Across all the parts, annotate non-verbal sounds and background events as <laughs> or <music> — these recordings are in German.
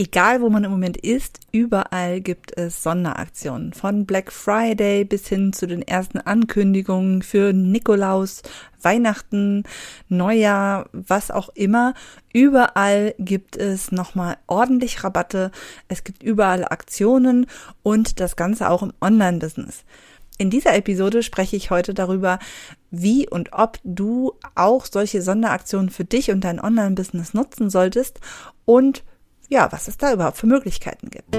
Egal, wo man im Moment ist, überall gibt es Sonderaktionen. Von Black Friday bis hin zu den ersten Ankündigungen für Nikolaus, Weihnachten, Neujahr, was auch immer. Überall gibt es nochmal ordentlich Rabatte. Es gibt überall Aktionen und das Ganze auch im Online-Business. In dieser Episode spreche ich heute darüber, wie und ob du auch solche Sonderaktionen für dich und dein Online-Business nutzen solltest und ja, was es da überhaupt für Möglichkeiten gibt.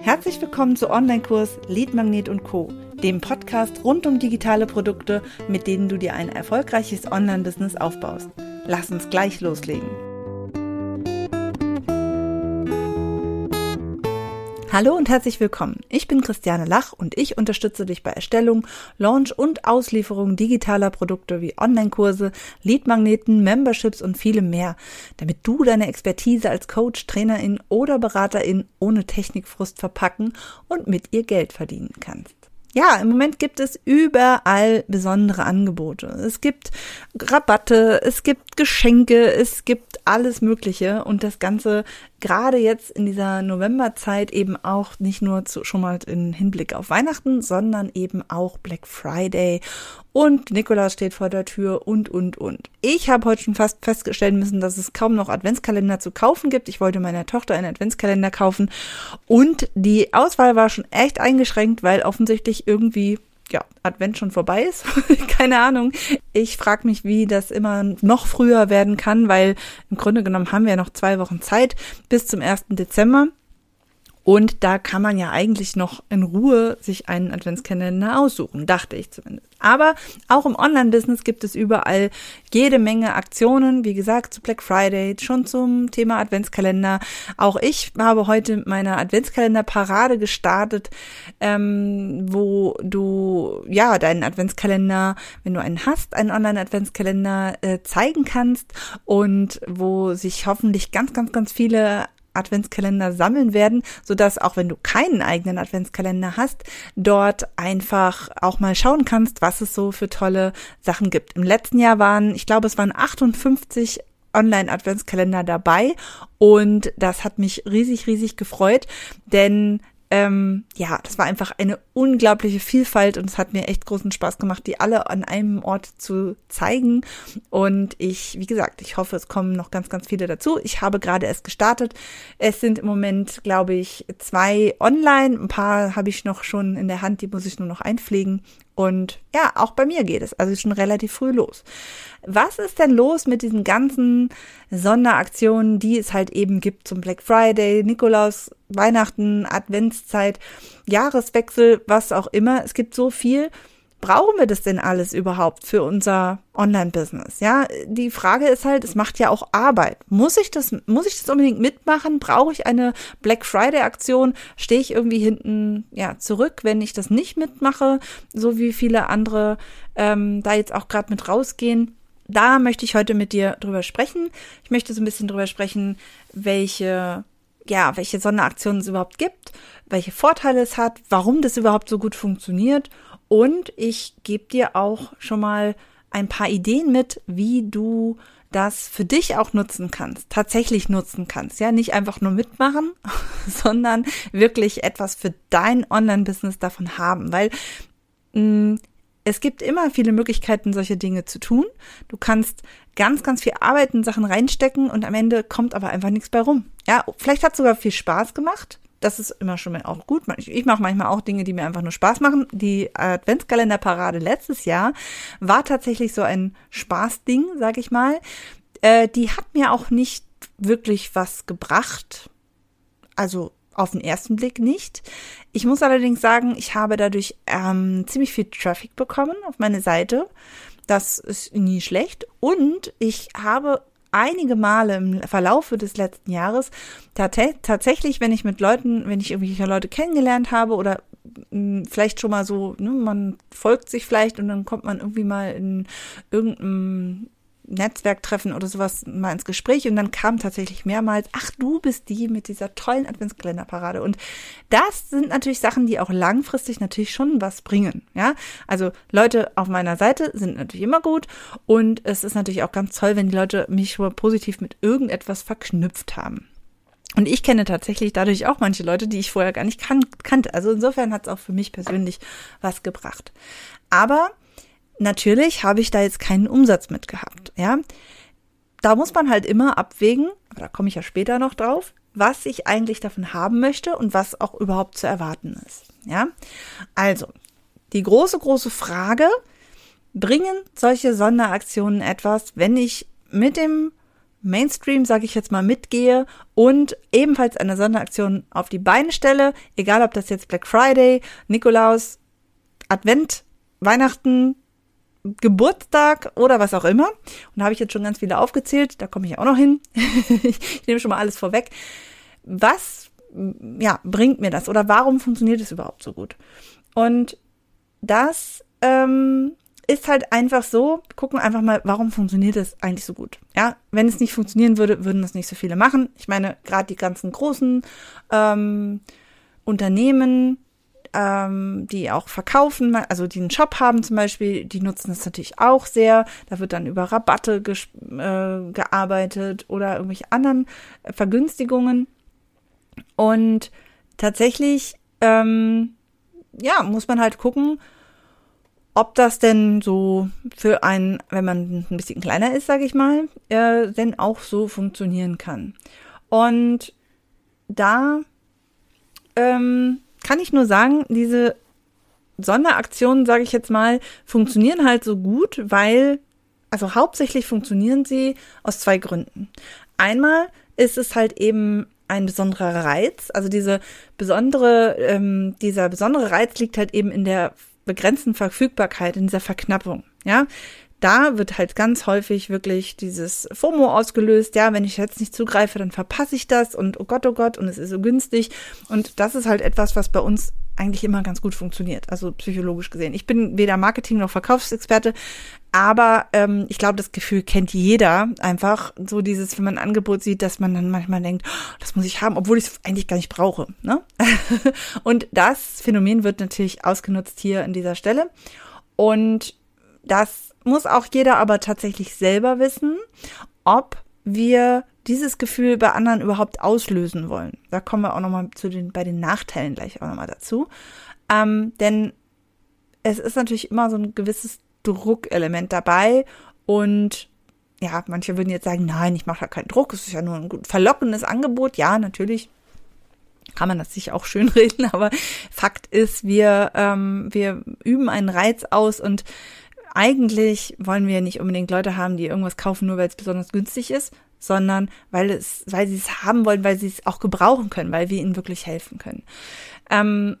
Herzlich willkommen zu Online-Kurs Lead Magnet und Co., dem Podcast rund um digitale Produkte, mit denen du dir ein erfolgreiches Online-Business aufbaust. Lass uns gleich loslegen. Hallo und herzlich willkommen. Ich bin Christiane Lach und ich unterstütze dich bei Erstellung, Launch und Auslieferung digitaler Produkte wie Online-Kurse, Leadmagneten, Memberships und vielem mehr, damit du deine Expertise als Coach, Trainerin oder Beraterin ohne Technikfrust verpacken und mit ihr Geld verdienen kannst. Ja, im Moment gibt es überall besondere Angebote. Es gibt Rabatte, es gibt Geschenke, es gibt alles Mögliche und das Ganze gerade jetzt in dieser Novemberzeit eben auch nicht nur zu, schon mal in Hinblick auf Weihnachten, sondern eben auch Black Friday und Nikolaus steht vor der Tür und, und, und. Ich habe heute schon fast festgestellt müssen, dass es kaum noch Adventskalender zu kaufen gibt. Ich wollte meiner Tochter einen Adventskalender kaufen und die Auswahl war schon echt eingeschränkt, weil offensichtlich irgendwie ja, Advent schon vorbei ist. <laughs> Keine Ahnung. Ich frage mich, wie das immer noch früher werden kann, weil im Grunde genommen haben wir noch zwei Wochen Zeit bis zum 1. Dezember. Und da kann man ja eigentlich noch in Ruhe sich einen Adventskalender aussuchen, dachte ich zumindest. Aber auch im Online-Business gibt es überall jede Menge Aktionen. Wie gesagt, zu Black Friday, schon zum Thema Adventskalender. Auch ich habe heute mit meiner Adventskalender-Parade gestartet, ähm, wo du ja deinen Adventskalender, wenn du einen hast, einen Online-Adventskalender äh, zeigen kannst und wo sich hoffentlich ganz, ganz, ganz viele Adventskalender sammeln werden, so dass auch wenn du keinen eigenen Adventskalender hast, dort einfach auch mal schauen kannst, was es so für tolle Sachen gibt. Im letzten Jahr waren, ich glaube, es waren 58 Online-Adventskalender dabei und das hat mich riesig, riesig gefreut, denn ähm, ja, das war einfach eine unglaubliche Vielfalt und es hat mir echt großen Spaß gemacht, die alle an einem Ort zu zeigen. Und ich, wie gesagt, ich hoffe, es kommen noch ganz, ganz viele dazu. Ich habe gerade erst gestartet. Es sind im Moment, glaube ich, zwei online. Ein paar habe ich noch schon in der Hand, die muss ich nur noch einpflegen. Und ja, auch bei mir geht es also schon relativ früh los. Was ist denn los mit diesen ganzen Sonderaktionen, die es halt eben gibt zum Black Friday, Nikolaus, Weihnachten, Adventszeit, Jahreswechsel, was auch immer? Es gibt so viel brauchen wir das denn alles überhaupt für unser Online-Business? Ja, die Frage ist halt, es macht ja auch Arbeit. Muss ich das, muss ich das unbedingt mitmachen? Brauche ich eine Black Friday-Aktion? Stehe ich irgendwie hinten, ja, zurück, wenn ich das nicht mitmache? So wie viele andere ähm, da jetzt auch gerade mit rausgehen. Da möchte ich heute mit dir drüber sprechen. Ich möchte so ein bisschen drüber sprechen, welche ja, welche Sonderaktionen es überhaupt gibt, welche Vorteile es hat, warum das überhaupt so gut funktioniert und ich gebe dir auch schon mal ein paar Ideen mit, wie du das für dich auch nutzen kannst, tatsächlich nutzen kannst. Ja, nicht einfach nur mitmachen, <laughs> sondern wirklich etwas für dein Online-Business davon haben, weil mh, mm, es gibt immer viele Möglichkeiten, solche Dinge zu tun. Du kannst ganz, ganz viel Arbeit in Sachen reinstecken und am Ende kommt aber einfach nichts bei rum. Ja, vielleicht hat es sogar viel Spaß gemacht. Das ist immer schon mal auch gut. Ich, ich mache manchmal auch Dinge, die mir einfach nur Spaß machen. Die Adventskalenderparade letztes Jahr war tatsächlich so ein Spaßding, sag ich mal. Äh, die hat mir auch nicht wirklich was gebracht. Also auf den ersten Blick nicht. Ich muss allerdings sagen, ich habe dadurch ähm, ziemlich viel Traffic bekommen auf meine Seite. Das ist nie schlecht. Und ich habe einige Male im Verlaufe des letzten Jahres tatsächlich, wenn ich mit Leuten, wenn ich irgendwelche Leute kennengelernt habe oder hm, vielleicht schon mal so, ne, man folgt sich vielleicht und dann kommt man irgendwie mal in irgendeinem Netzwerktreffen oder sowas mal ins Gespräch und dann kam tatsächlich mehrmals, ach, du bist die mit dieser tollen Adventskalenderparade. Und das sind natürlich Sachen, die auch langfristig natürlich schon was bringen. Ja, also Leute auf meiner Seite sind natürlich immer gut und es ist natürlich auch ganz toll, wenn die Leute mich schon positiv mit irgendetwas verknüpft haben. Und ich kenne tatsächlich dadurch auch manche Leute, die ich vorher gar nicht kan kannte. Also insofern hat es auch für mich persönlich was gebracht. Aber natürlich habe ich da jetzt keinen Umsatz mit gehabt. Ja, da muss man halt immer abwägen, aber da komme ich ja später noch drauf, was ich eigentlich davon haben möchte und was auch überhaupt zu erwarten ist. Ja, also die große, große Frage, bringen solche Sonderaktionen etwas, wenn ich mit dem Mainstream, sage ich jetzt mal, mitgehe und ebenfalls eine Sonderaktion auf die Beine stelle, egal ob das jetzt Black Friday, Nikolaus, Advent, Weihnachten, Geburtstag oder was auch immer. Und da habe ich jetzt schon ganz viele aufgezählt, da komme ich auch noch hin. <laughs> ich nehme schon mal alles vorweg. Was ja, bringt mir das oder warum funktioniert es überhaupt so gut? Und das ähm, ist halt einfach so, gucken einfach mal, warum funktioniert es eigentlich so gut. Ja, wenn es nicht funktionieren würde, würden das nicht so viele machen. Ich meine, gerade die ganzen großen ähm, Unternehmen, ähm, die auch verkaufen, also die einen Shop haben zum Beispiel, die nutzen das natürlich auch sehr. Da wird dann über Rabatte äh, gearbeitet oder irgendwelche anderen Vergünstigungen. Und tatsächlich, ähm, ja, muss man halt gucken, ob das denn so für einen, wenn man ein bisschen kleiner ist, sage ich mal, äh, denn auch so funktionieren kann. Und da ähm, kann ich nur sagen, diese Sonderaktionen, sage ich jetzt mal, funktionieren halt so gut, weil, also hauptsächlich funktionieren sie aus zwei Gründen. Einmal ist es halt eben ein besonderer Reiz, also diese besondere, ähm, dieser besondere Reiz liegt halt eben in der begrenzten Verfügbarkeit, in dieser Verknappung. Ja, da wird halt ganz häufig wirklich dieses FOMO ausgelöst. Ja, wenn ich jetzt nicht zugreife, dann verpasse ich das und oh Gott, oh Gott, und es ist so günstig. Und das ist halt etwas, was bei uns eigentlich immer ganz gut funktioniert, also psychologisch gesehen. Ich bin weder Marketing noch Verkaufsexperte, aber ähm, ich glaube, das Gefühl kennt jeder einfach. So dieses, wenn man ein Angebot sieht, dass man dann manchmal denkt, oh, das muss ich haben, obwohl ich es eigentlich gar nicht brauche. Ne? <laughs> und das Phänomen wird natürlich ausgenutzt hier an dieser Stelle. Und das muss auch jeder aber tatsächlich selber wissen, ob wir dieses Gefühl bei anderen überhaupt auslösen wollen. Da kommen wir auch nochmal zu den, bei den Nachteilen gleich auch nochmal dazu. Ähm, denn es ist natürlich immer so ein gewisses Druckelement dabei und ja, manche würden jetzt sagen, nein, ich mache da keinen Druck, es ist ja nur ein verlockendes Angebot. Ja, natürlich kann man das sich auch schön <laughs> reden, aber Fakt ist, wir, ähm, wir üben einen Reiz aus und eigentlich wollen wir nicht unbedingt Leute haben, die irgendwas kaufen, nur weil es besonders günstig ist, sondern weil es, weil sie es haben wollen, weil sie es auch gebrauchen können, weil wir ihnen wirklich helfen können. Ähm,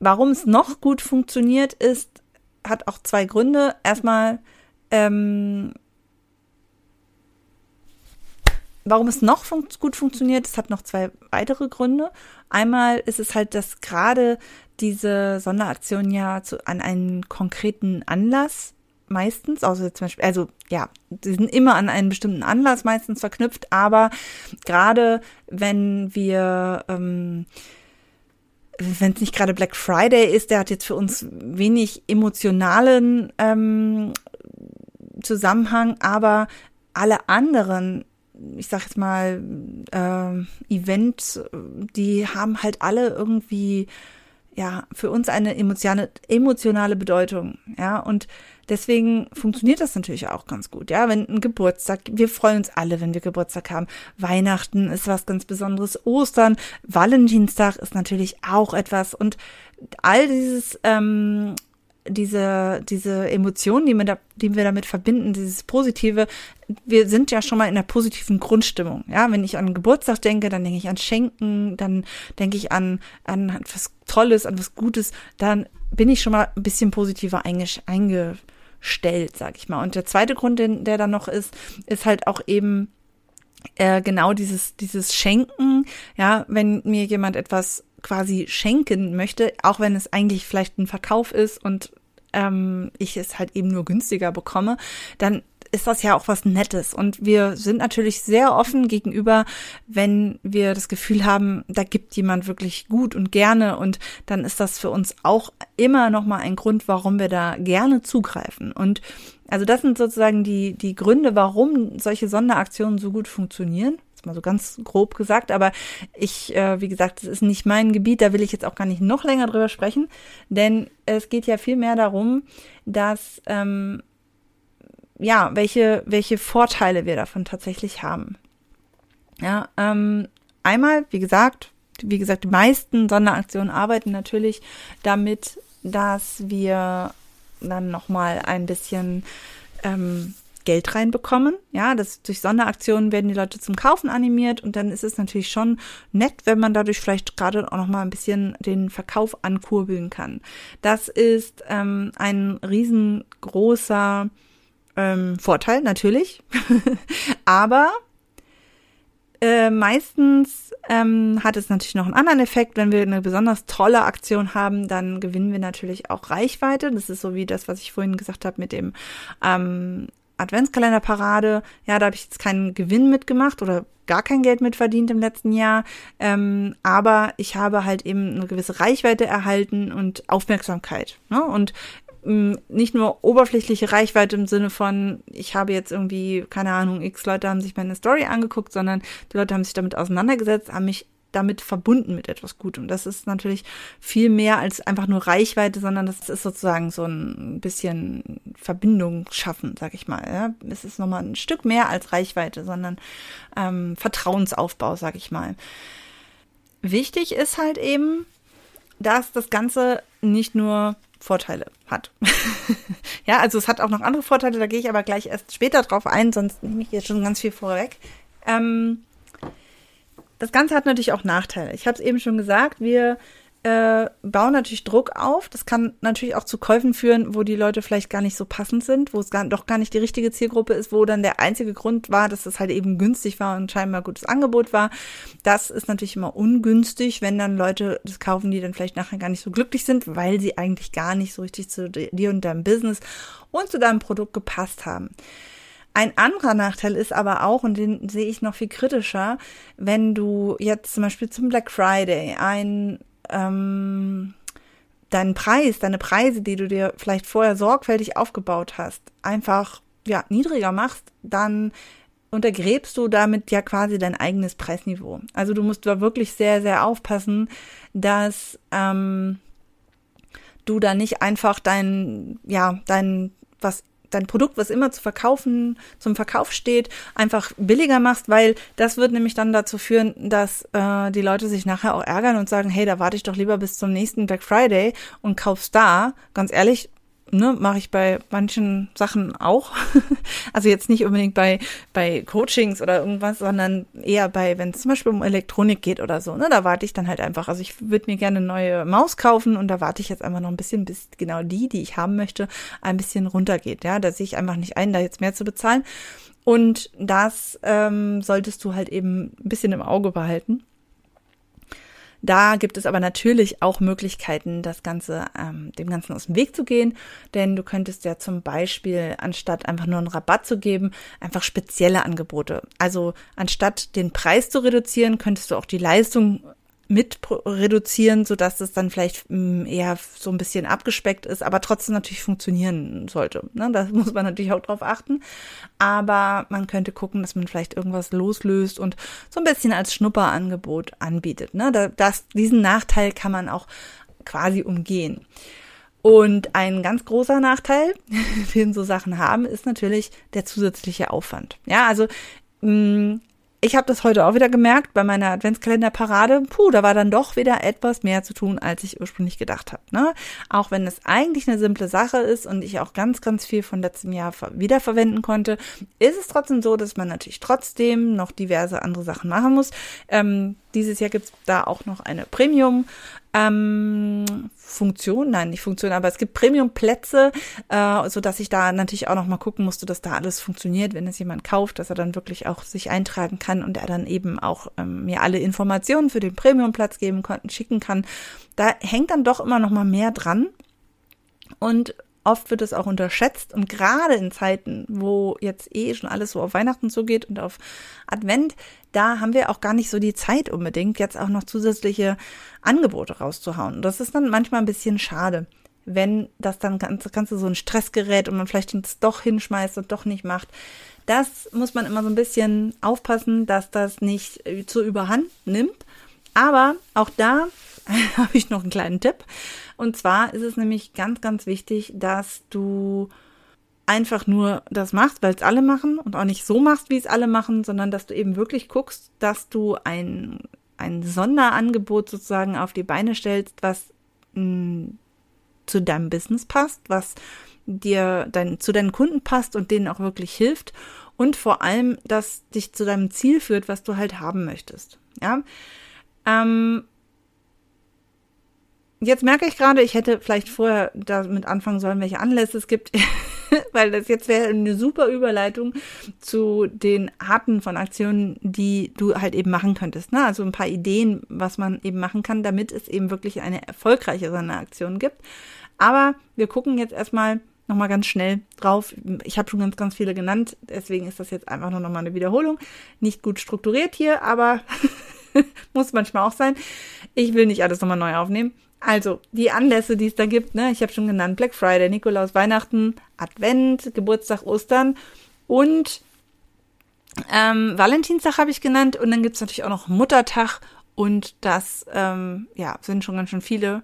warum es noch gut funktioniert, ist, hat auch zwei Gründe. Erstmal, ähm, warum es noch fun gut funktioniert, es hat noch zwei weitere Gründe. Einmal ist es halt, dass gerade diese Sonderaktion ja zu, an einen konkreten Anlass meistens, also zum Beispiel, also ja, sie sind immer an einen bestimmten Anlass meistens verknüpft, aber gerade wenn wir ähm, wenn es nicht gerade Black Friday ist, der hat jetzt für uns wenig emotionalen ähm, Zusammenhang, aber alle anderen ich sag jetzt mal, äh, Events, die haben halt alle irgendwie, ja, für uns eine emotionale, emotionale Bedeutung, ja, und deswegen funktioniert das natürlich auch ganz gut, ja, wenn ein Geburtstag, wir freuen uns alle, wenn wir Geburtstag haben, Weihnachten ist was ganz Besonderes, Ostern, Valentinstag ist natürlich auch etwas. Und all dieses ähm, diese, diese Emotionen, die wir, da, die wir damit verbinden, dieses Positive, wir sind ja schon mal in einer positiven Grundstimmung. Ja, wenn ich an Geburtstag denke, dann denke ich an Schenken, dann denke ich an, an etwas Tolles, an was Gutes, dann bin ich schon mal ein bisschen positiver eingestellt, sag ich mal. Und der zweite Grund, der dann noch ist, ist halt auch eben, äh, genau dieses, dieses Schenken, ja, wenn mir jemand etwas quasi schenken möchte, auch wenn es eigentlich vielleicht ein Verkauf ist und ähm, ich es halt eben nur günstiger bekomme, dann ist das ja auch was Nettes. Und wir sind natürlich sehr offen gegenüber, wenn wir das Gefühl haben, da gibt jemand wirklich gut und gerne. Und dann ist das für uns auch immer nochmal ein Grund, warum wir da gerne zugreifen. Und also das sind sozusagen die, die Gründe, warum solche Sonderaktionen so gut funktionieren mal so ganz grob gesagt, aber ich, äh, wie gesagt, es ist nicht mein Gebiet, da will ich jetzt auch gar nicht noch länger drüber sprechen, denn es geht ja viel mehr darum, dass ähm, ja, welche, welche Vorteile wir davon tatsächlich haben. Ja, ähm, einmal, wie gesagt, wie gesagt, die meisten Sonderaktionen arbeiten natürlich damit, dass wir dann nochmal ein bisschen ähm, Geld reinbekommen. Ja, das durch Sonderaktionen werden die Leute zum Kaufen animiert und dann ist es natürlich schon nett, wenn man dadurch vielleicht gerade auch noch mal ein bisschen den Verkauf ankurbeln kann. Das ist ähm, ein riesengroßer ähm, Vorteil natürlich, <laughs> aber äh, meistens ähm, hat es natürlich noch einen anderen Effekt. Wenn wir eine besonders tolle Aktion haben, dann gewinnen wir natürlich auch Reichweite. Das ist so wie das, was ich vorhin gesagt habe mit dem ähm, Adventskalenderparade. Ja, da habe ich jetzt keinen Gewinn mitgemacht oder gar kein Geld mitverdient im letzten Jahr. Ähm, aber ich habe halt eben eine gewisse Reichweite erhalten und Aufmerksamkeit. Ne? Und nicht nur oberflächliche Reichweite im Sinne von, ich habe jetzt irgendwie, keine Ahnung, x Leute haben sich meine Story angeguckt, sondern die Leute haben sich damit auseinandergesetzt, haben mich damit verbunden mit etwas Gutem. Das ist natürlich viel mehr als einfach nur Reichweite, sondern das ist sozusagen so ein bisschen Verbindung schaffen, sag ich mal. Ja. Es ist nochmal ein Stück mehr als Reichweite, sondern ähm, Vertrauensaufbau, sag ich mal. Wichtig ist halt eben, dass das Ganze nicht nur Vorteile hat. <laughs> ja, also es hat auch noch andere Vorteile, da gehe ich aber gleich erst später drauf ein, sonst nehme ich jetzt schon ganz viel vorweg. Ähm, das Ganze hat natürlich auch Nachteile. Ich habe es eben schon gesagt, wir äh, bauen natürlich Druck auf. Das kann natürlich auch zu Käufen führen, wo die Leute vielleicht gar nicht so passend sind, wo es gar, doch gar nicht die richtige Zielgruppe ist, wo dann der einzige Grund war, dass es halt eben günstig war und scheinbar gutes Angebot war. Das ist natürlich immer ungünstig, wenn dann Leute das kaufen, die dann vielleicht nachher gar nicht so glücklich sind, weil sie eigentlich gar nicht so richtig zu dir und deinem Business und zu deinem Produkt gepasst haben. Ein anderer Nachteil ist aber auch, und den sehe ich noch viel kritischer, wenn du jetzt zum Beispiel zum Black Friday ein ähm, deinen Preis, deine Preise, die du dir vielleicht vorher sorgfältig aufgebaut hast, einfach ja niedriger machst, dann untergräbst du damit ja quasi dein eigenes Preisniveau. Also du musst da wirklich sehr, sehr aufpassen, dass ähm, du da nicht einfach dein, ja, dein, was dein Produkt, was immer zu verkaufen, zum Verkauf steht, einfach billiger machst, weil das wird nämlich dann dazu führen, dass äh, die Leute sich nachher auch ärgern und sagen, hey, da warte ich doch lieber bis zum nächsten Black Friday und kauf's da. Ganz ehrlich, ne, mache ich bei manchen Sachen auch. <laughs> also jetzt nicht unbedingt bei, bei Coachings oder irgendwas, sondern eher bei, wenn es zum Beispiel um Elektronik geht oder so, ne, da warte ich dann halt einfach. Also ich würde mir gerne eine neue Maus kaufen und da warte ich jetzt einfach noch ein bisschen, bis genau die, die ich haben möchte, ein bisschen runtergeht. Ja, da sehe ich einfach nicht ein, da jetzt mehr zu bezahlen. Und das ähm, solltest du halt eben ein bisschen im Auge behalten. Da gibt es aber natürlich auch Möglichkeiten, das Ganze, ähm, dem Ganzen aus dem Weg zu gehen. Denn du könntest ja zum Beispiel, anstatt einfach nur einen Rabatt zu geben, einfach spezielle Angebote. Also anstatt den Preis zu reduzieren, könntest du auch die Leistung mit reduzieren, so dass es dann vielleicht mm, eher so ein bisschen abgespeckt ist, aber trotzdem natürlich funktionieren sollte. Ne? Da <laughs> muss man natürlich auch drauf achten. Aber man könnte gucken, dass man vielleicht irgendwas loslöst und so ein bisschen als Schnupperangebot anbietet. Ne? Das, diesen Nachteil kann man auch quasi umgehen. Und ein ganz großer Nachteil, <laughs> den so Sachen haben, ist natürlich der zusätzliche Aufwand. Ja, also mh, mm, ich habe das heute auch wieder gemerkt bei meiner Adventskalenderparade. Puh, da war dann doch wieder etwas mehr zu tun, als ich ursprünglich gedacht habe. Ne? Auch wenn es eigentlich eine simple Sache ist und ich auch ganz, ganz viel von letztem Jahr wiederverwenden konnte, ist es trotzdem so, dass man natürlich trotzdem noch diverse andere Sachen machen muss. Ähm, dieses Jahr gibt's da auch noch eine Premium ähm, Funktion, nein, nicht Funktion, aber es gibt Premium-Plätze, äh, so dass ich da natürlich auch noch mal gucken musste, dass da alles funktioniert, wenn es jemand kauft, dass er dann wirklich auch sich eintragen kann und er dann eben auch ähm, mir alle Informationen für den Premium-Platz geben konnten, schicken kann. Da hängt dann doch immer noch mal mehr dran und oft wird es auch unterschätzt und gerade in Zeiten, wo jetzt eh schon alles so auf Weihnachten zugeht und auf Advent, da haben wir auch gar nicht so die Zeit unbedingt, jetzt auch noch zusätzliche Angebote rauszuhauen. Und das ist dann manchmal ein bisschen schade, wenn das dann ganz, ganz so ein Stressgerät und man vielleicht es doch hinschmeißt und doch nicht macht. Das muss man immer so ein bisschen aufpassen, dass das nicht zur Überhand nimmt. Aber auch da <laughs> habe ich noch einen kleinen Tipp. Und zwar ist es nämlich ganz, ganz wichtig, dass du einfach nur das machst, weil es alle machen und auch nicht so machst, wie es alle machen, sondern dass du eben wirklich guckst, dass du ein, ein Sonderangebot sozusagen auf die Beine stellst, was mh, hm, zu deinem Business passt, was dir dein, zu deinen Kunden passt und denen auch wirklich hilft und vor allem, dass dich zu deinem Ziel führt, was du halt haben möchtest. Ja. Ähm, Jetzt merke ich gerade, ich hätte vielleicht vorher damit anfangen sollen, welche Anlässe es gibt, <laughs> weil das jetzt wäre eine super Überleitung zu den Arten von Aktionen, die du halt eben machen könntest. Ne? Also ein paar Ideen, was man eben machen kann, damit es eben wirklich eine erfolgreiche Aktion gibt. Aber wir gucken jetzt erstmal nochmal ganz schnell drauf. Ich habe schon ganz, ganz viele genannt, deswegen ist das jetzt einfach nur nochmal eine Wiederholung. Nicht gut strukturiert hier, aber <laughs> muss manchmal auch sein. Ich will nicht alles nochmal neu aufnehmen. Also, die Anlässe, die es da gibt, ne, ich habe schon genannt, Black Friday, Nikolaus, Weihnachten, Advent, Geburtstag, Ostern und ähm, Valentinstag habe ich genannt und dann gibt's natürlich auch noch Muttertag und das ähm, ja, sind schon ganz schön viele.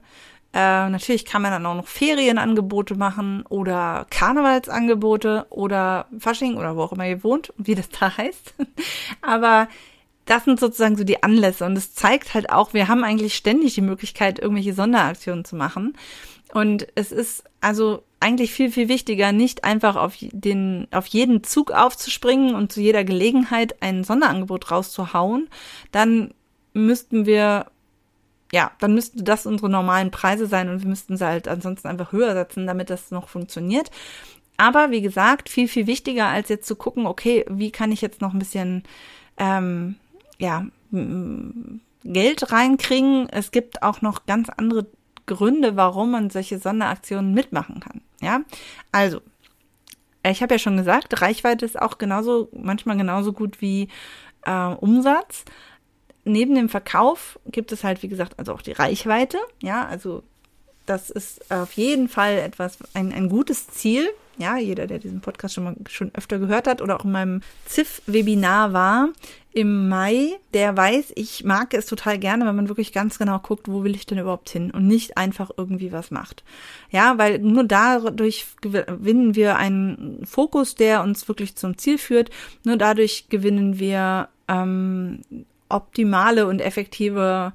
Äh, natürlich kann man dann auch noch Ferienangebote machen oder Karnevalsangebote oder Fasching oder wo auch immer ihr wohnt und wie das da <laughs> heißt. Aber das sind sozusagen so die Anlässe und es zeigt halt auch, wir haben eigentlich ständig die Möglichkeit, irgendwelche Sonderaktionen zu machen. Und es ist also eigentlich viel, viel wichtiger, nicht einfach auf den, auf jeden Zug aufzuspringen und zu jeder Gelegenheit ein Sonderangebot rauszuhauen. Dann müssten wir, ja, dann müssten das unsere normalen Preise sein und wir müssten sie halt ansonsten einfach höher setzen, damit das noch funktioniert. Aber wie gesagt, viel, viel wichtiger als jetzt zu gucken, okay, wie kann ich jetzt noch ein bisschen ähm, ja, Geld reinkriegen. Es gibt auch noch ganz andere Gründe, warum man solche Sonderaktionen mitmachen kann. Ja, also ich habe ja schon gesagt, Reichweite ist auch genauso, manchmal genauso gut wie äh, Umsatz. Neben dem Verkauf gibt es halt, wie gesagt, also auch die Reichweite. Ja, also das ist auf jeden Fall etwas, ein, ein gutes Ziel. Ja, jeder, der diesen Podcast schon mal schon öfter gehört hat oder auch in meinem ZIF-Webinar war im Mai, der weiß, ich mag es total gerne, wenn man wirklich ganz genau guckt, wo will ich denn überhaupt hin und nicht einfach irgendwie was macht. Ja, weil nur dadurch gewinnen wir einen Fokus, der uns wirklich zum Ziel führt. Nur dadurch gewinnen wir ähm, optimale und effektive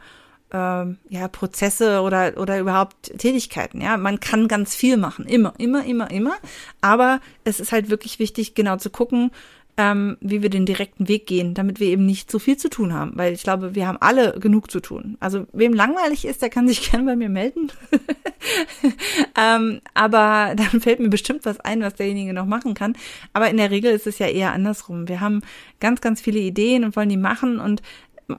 ähm, ja, Prozesse oder, oder überhaupt Tätigkeiten. Ja, man kann ganz viel machen. Immer, immer, immer, immer. Aber es ist halt wirklich wichtig, genau zu gucken, ähm, wie wir den direkten Weg gehen, damit wir eben nicht so viel zu tun haben. Weil ich glaube, wir haben alle genug zu tun. Also wem langweilig ist, der kann sich <laughs> gerne bei mir melden. <laughs> ähm, aber <laughs> dann fällt mir bestimmt was ein, was derjenige noch machen kann. Aber in der Regel ist es ja eher andersrum. Wir haben ganz, ganz viele Ideen und wollen die machen und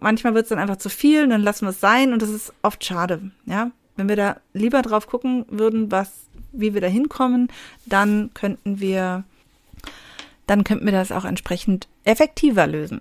manchmal wird es dann einfach zu viel und dann lassen wir es sein und das ist oft schade, ja. Wenn wir da lieber drauf gucken würden, was, wie wir da hinkommen, dann könnten wir, dann könnten wir das auch entsprechend effektiver lösen.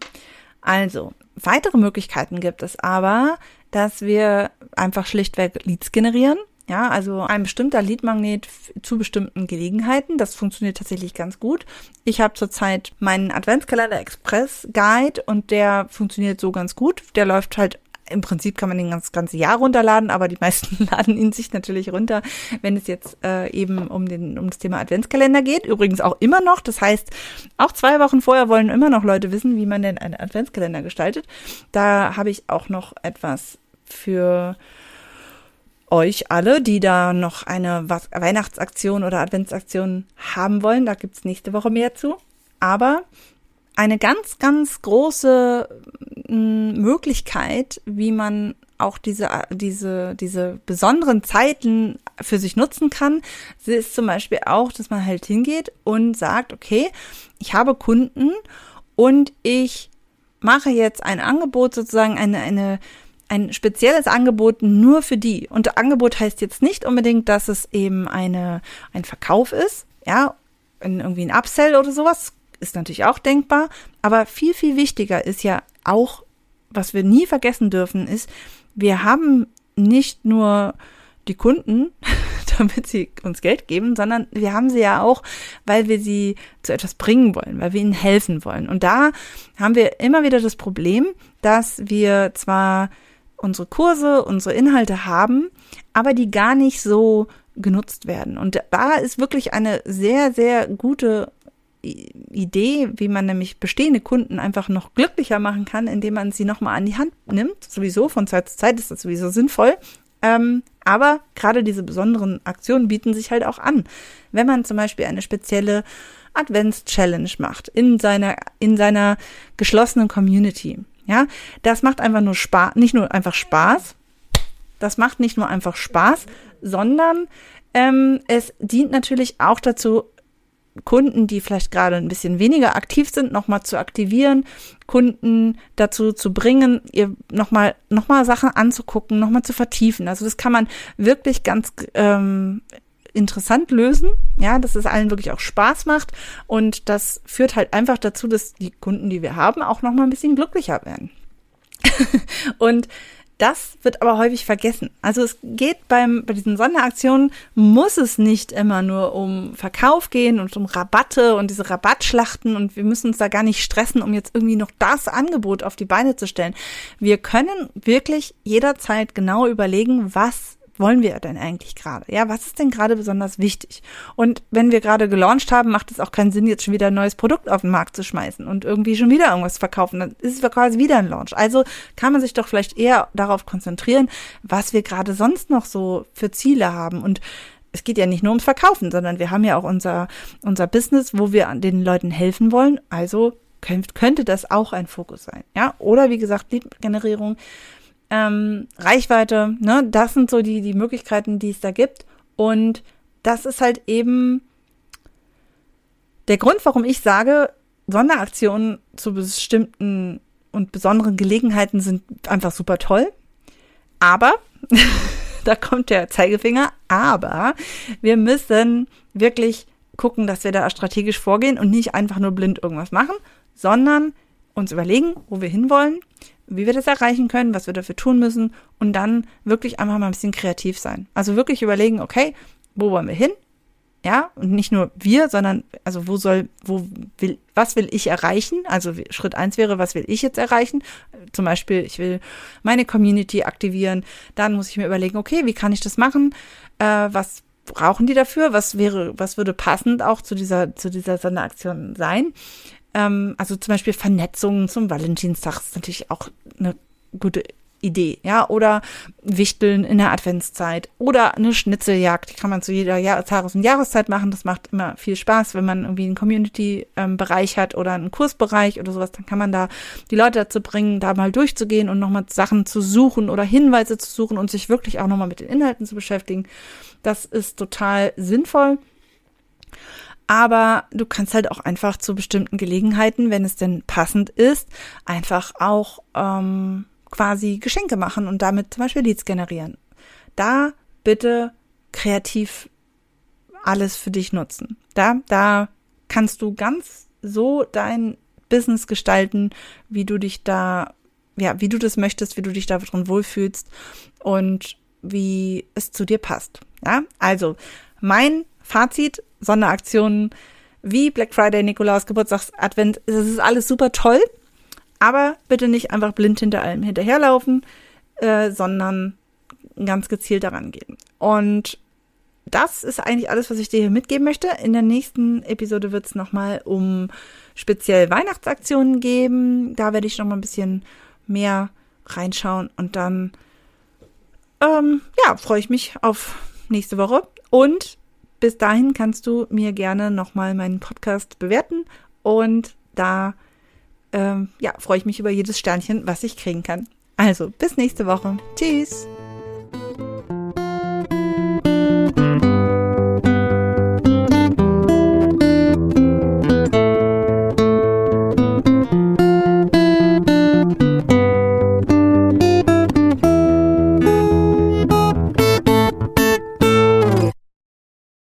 Also, weitere Möglichkeiten gibt es aber, dass wir einfach schlichtweg Leads generieren. Ja, also ein bestimmter Leadmagnet zu bestimmten Gelegenheiten. Das funktioniert tatsächlich ganz gut. Ich habe zurzeit meinen Adventskalender Express Guide und der funktioniert so ganz gut. Der läuft halt im Prinzip kann man den das ganze Jahr runterladen, aber die meisten <laughs> laden ihn sich natürlich runter, wenn es jetzt äh, eben um, den, um das Thema Adventskalender geht. Übrigens auch immer noch. Das heißt, auch zwei Wochen vorher wollen immer noch Leute wissen, wie man denn einen Adventskalender gestaltet. Da habe ich auch noch etwas für euch alle, die da noch eine Weihnachtsaktion oder Adventsaktion haben wollen. Da gibt's nächste Woche mehr zu. Aber eine ganz, ganz große Möglichkeit, wie man auch diese, diese, diese besonderen Zeiten für sich nutzen kann, ist zum Beispiel auch, dass man halt hingeht und sagt, okay, ich habe Kunden und ich mache jetzt ein Angebot, sozusagen eine, eine ein spezielles Angebot nur für die. Und Angebot heißt jetzt nicht unbedingt, dass es eben eine, ein Verkauf ist, ja, irgendwie ein Upsell oder sowas, ist natürlich auch denkbar. Aber viel, viel wichtiger ist ja auch, was wir nie vergessen dürfen, ist, wir haben nicht nur die Kunden, <laughs> damit sie uns Geld geben, sondern wir haben sie ja auch, weil wir sie zu etwas bringen wollen, weil wir ihnen helfen wollen. Und da haben wir immer wieder das Problem, dass wir zwar unsere Kurse, unsere Inhalte haben, aber die gar nicht so genutzt werden. Und da ist wirklich eine sehr, sehr gute Idee, wie man nämlich bestehende Kunden einfach noch glücklicher machen kann, indem man sie nochmal an die Hand nimmt. Sowieso von Zeit zu Zeit ist das sowieso sinnvoll. Ähm, aber gerade diese besonderen Aktionen bieten sich halt auch an. Wenn man zum Beispiel eine spezielle Advents-Challenge macht in seiner, in seiner geschlossenen Community. Ja, das macht einfach nur Spaß, nicht nur einfach Spaß. Das macht nicht nur einfach Spaß, sondern ähm, es dient natürlich auch dazu, Kunden, die vielleicht gerade ein bisschen weniger aktiv sind, nochmal zu aktivieren, Kunden dazu zu bringen, ihr nochmal noch mal Sachen anzugucken, nochmal zu vertiefen. Also das kann man wirklich ganz ähm, interessant lösen, ja, dass es allen wirklich auch Spaß macht und das führt halt einfach dazu, dass die Kunden, die wir haben, auch nochmal ein bisschen glücklicher werden. <laughs> und das wird aber häufig vergessen. Also es geht beim, bei diesen Sonderaktionen, muss es nicht immer nur um Verkauf gehen und um Rabatte und diese Rabattschlachten und wir müssen uns da gar nicht stressen, um jetzt irgendwie noch das Angebot auf die Beine zu stellen. Wir können wirklich jederzeit genau überlegen, was wollen wir denn eigentlich gerade? Ja, was ist denn gerade besonders wichtig? Und wenn wir gerade gelauncht haben, macht es auch keinen Sinn, jetzt schon wieder ein neues Produkt auf den Markt zu schmeißen und irgendwie schon wieder irgendwas verkaufen. Dann ist es quasi wieder ein Launch. Also kann man sich doch vielleicht eher darauf konzentrieren, was wir gerade sonst noch so für Ziele haben und es geht ja nicht nur ums Verkaufen, sondern wir haben ja auch unser, unser Business, wo wir den Leuten helfen wollen. Also könnte das auch ein Fokus sein. Ja, oder wie gesagt, Lead-Generierung ähm, Reichweite, ne, das sind so die, die Möglichkeiten, die es da gibt. Und das ist halt eben der Grund, warum ich sage, Sonderaktionen zu bestimmten und besonderen Gelegenheiten sind einfach super toll. Aber, <laughs> da kommt der Zeigefinger, aber wir müssen wirklich gucken, dass wir da strategisch vorgehen und nicht einfach nur blind irgendwas machen, sondern uns überlegen, wo wir hinwollen, wie wir das erreichen können, was wir dafür tun müssen und dann wirklich einfach mal ein bisschen kreativ sein. Also wirklich überlegen, okay, wo wollen wir hin? Ja, und nicht nur wir, sondern also wo soll, wo will, was will ich erreichen? Also Schritt eins wäre, was will ich jetzt erreichen? Zum Beispiel, ich will meine Community aktivieren. Dann muss ich mir überlegen, okay, wie kann ich das machen? Äh, was brauchen die dafür? Was wäre, was würde passend auch zu dieser, zu dieser Sonderaktion sein? Ähm, also zum Beispiel Vernetzungen zum Valentinstag ist natürlich auch eine gute Idee, ja, oder Wichteln in der Adventszeit oder eine Schnitzeljagd, die kann man zu jeder Jahr Tages- und Jahreszeit machen. Das macht immer viel Spaß, wenn man irgendwie einen Community-Bereich hat oder einen Kursbereich oder sowas, dann kann man da die Leute dazu bringen, da mal durchzugehen und nochmal Sachen zu suchen oder Hinweise zu suchen und sich wirklich auch nochmal mit den Inhalten zu beschäftigen. Das ist total sinnvoll. Aber du kannst halt auch einfach zu bestimmten Gelegenheiten, wenn es denn passend ist, einfach auch ähm, quasi Geschenke machen und damit zum Beispiel Leads generieren. Da bitte kreativ alles für dich nutzen. Da, da kannst du ganz so dein Business gestalten, wie du dich da, ja, wie du das möchtest, wie du dich da drin wohlfühlst und wie es zu dir passt. Ja, also mein Fazit Sonderaktionen wie Black Friday, Nikolaus, Geburtstagsadvent. Es ist alles super toll, aber bitte nicht einfach blind hinter allem hinterherlaufen, äh, sondern ganz gezielt daran gehen. Und das ist eigentlich alles, was ich dir hier mitgeben möchte. In der nächsten Episode wird es nochmal um speziell Weihnachtsaktionen geben. Da werde ich nochmal ein bisschen mehr reinschauen und dann ähm, ja, freue ich mich auf nächste Woche. Und bis dahin kannst du mir gerne nochmal meinen Podcast bewerten und da ähm, ja, freue ich mich über jedes Sternchen, was ich kriegen kann. Also, bis nächste Woche. Tschüss.